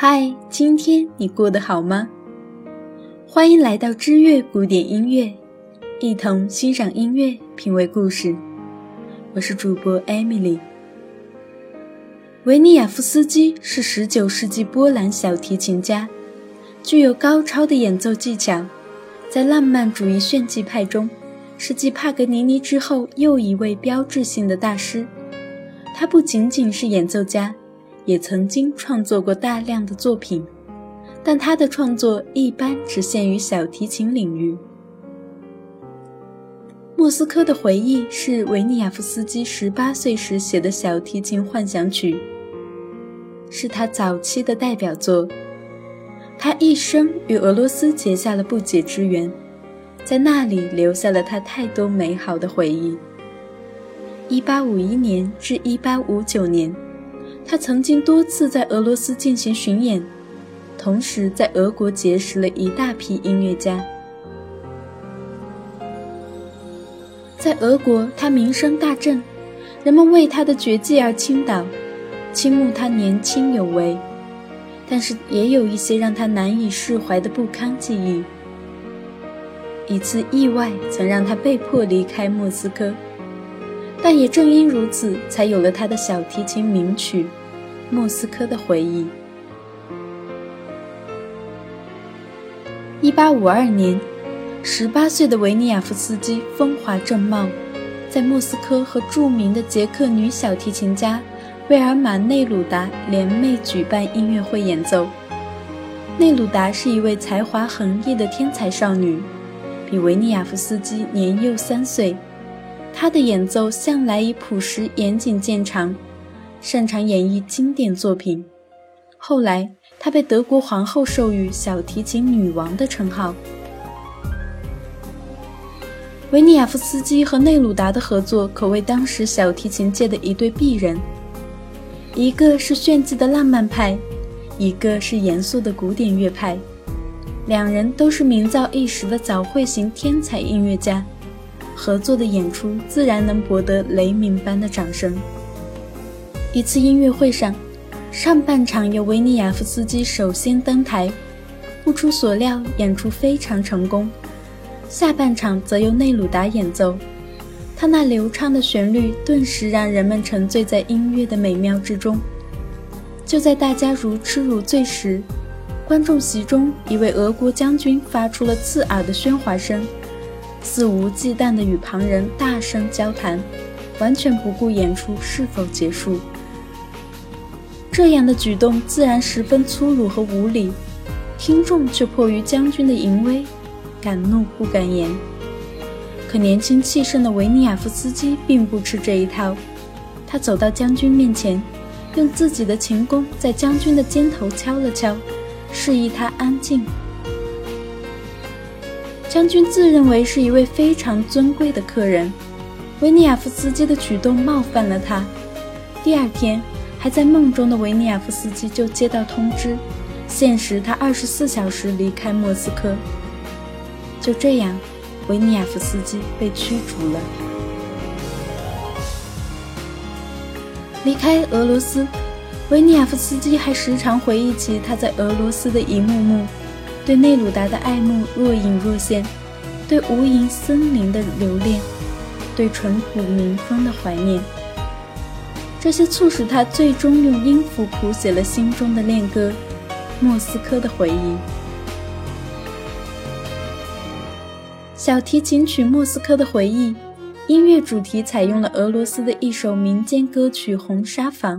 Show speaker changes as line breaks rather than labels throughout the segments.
嗨，今天你过得好吗？欢迎来到知乐古典音乐，一同欣赏音乐，品味故事。我是主播 Emily。维尼亚夫斯基是19世纪波兰小提琴家，具有高超的演奏技巧，在浪漫主义炫技派中是继帕格尼尼之后又一位标志性的大师。他不仅仅是演奏家。也曾经创作过大量的作品，但他的创作一般只限于小提琴领域。《莫斯科的回忆》是维尼亚夫斯基十八岁时写的小提琴幻想曲，是他早期的代表作。他一生与俄罗斯结下了不解之缘，在那里留下了他太多美好的回忆。一八五一年至一八五九年。他曾经多次在俄罗斯进行巡演，同时在俄国结识了一大批音乐家。在俄国，他名声大振，人们为他的绝技而倾倒，倾慕他年轻有为。但是也有一些让他难以释怀的不堪记忆。一次意外曾让他被迫离开莫斯科，但也正因如此，才有了他的小提琴名曲。莫斯科的回忆。一八五二年，十八岁的维尼亚夫斯基风华正茂，在莫斯科和著名的捷克女小提琴家威尔玛内鲁达联袂举办音乐会演奏。内鲁达是一位才华横溢的天才少女，比维尼亚夫斯基年幼三岁。她的演奏向来以朴实严谨见长。擅长演绎经典作品，后来她被德国皇后授予“小提琴女王”的称号。维尼亚夫斯基和内鲁达的合作可谓当时小提琴界的一对璧人，一个是炫技的浪漫派，一个是严肃的古典乐派，两人都是名噪一时的早慧型天才音乐家，合作的演出自然能博得雷鸣般的掌声。一次音乐会上，上半场由维尼亚夫斯基首先登台，不出所料，演出非常成功。下半场则由内鲁达演奏，他那流畅的旋律顿时让人们沉醉在音乐的美妙之中。就在大家如痴如醉时，观众席中一位俄国将军发出了刺耳的喧哗声，肆无忌惮地与旁人大声交谈，完全不顾演出是否结束。这样的举动自然十分粗鲁和无礼，听众却迫于将军的淫威，敢怒不敢言。可年轻气盛的维尼亚夫斯基并不吃这一套，他走到将军面前，用自己的琴弓在将军的肩头敲了敲，示意他安静。将军自认为是一位非常尊贵的客人，维尼亚夫斯基的举动冒犯了他。第二天。还在梦中的维尼亚夫斯基就接到通知，限时他二十四小时离开莫斯科。就这样，维尼亚夫斯基被驱逐了。离开俄罗斯，维尼亚夫斯基还时常回忆起他在俄罗斯的一幕幕：对内鲁达的爱慕若隐若现，对无垠森林的留恋，对淳朴民风的怀念。这些促使他最终用音符谱写了心中的恋歌《莫斯科的回忆》。小提琴曲《莫斯科的回忆》，音乐主题采用了俄罗斯的一首民间歌曲《红纱房》。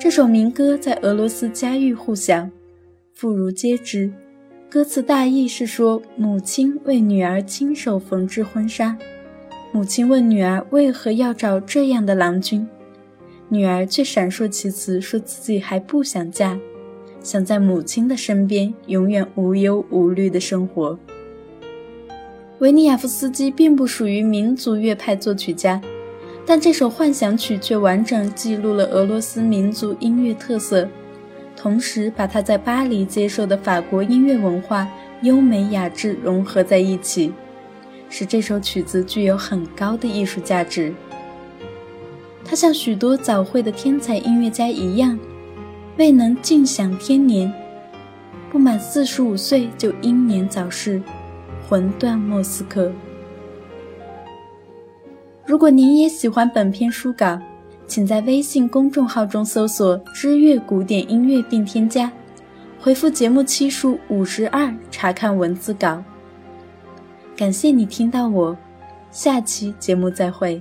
这首民歌在俄罗斯家喻户晓，妇孺皆知。歌词大意是说，母亲为女儿亲手缝制婚纱，母亲问女儿为何要找这样的郎君。女儿却闪烁其词，说自己还不想嫁，想在母亲的身边永远无忧无虑的生活。维尼亚夫斯基并不属于民族乐派作曲家，但这首幻想曲却完整记录了俄罗斯民族音乐特色，同时把他在巴黎接受的法国音乐文化优美雅致融合在一起，使这首曲子具有很高的艺术价值。他像许多早慧的天才音乐家一样，未能尽享天年，不满四十五岁就英年早逝，魂断莫斯科。如果您也喜欢本篇书稿，请在微信公众号中搜索“知乐古典音乐”并添加，回复节目期数五十二查看文字稿。感谢你听到我，下期节目再会。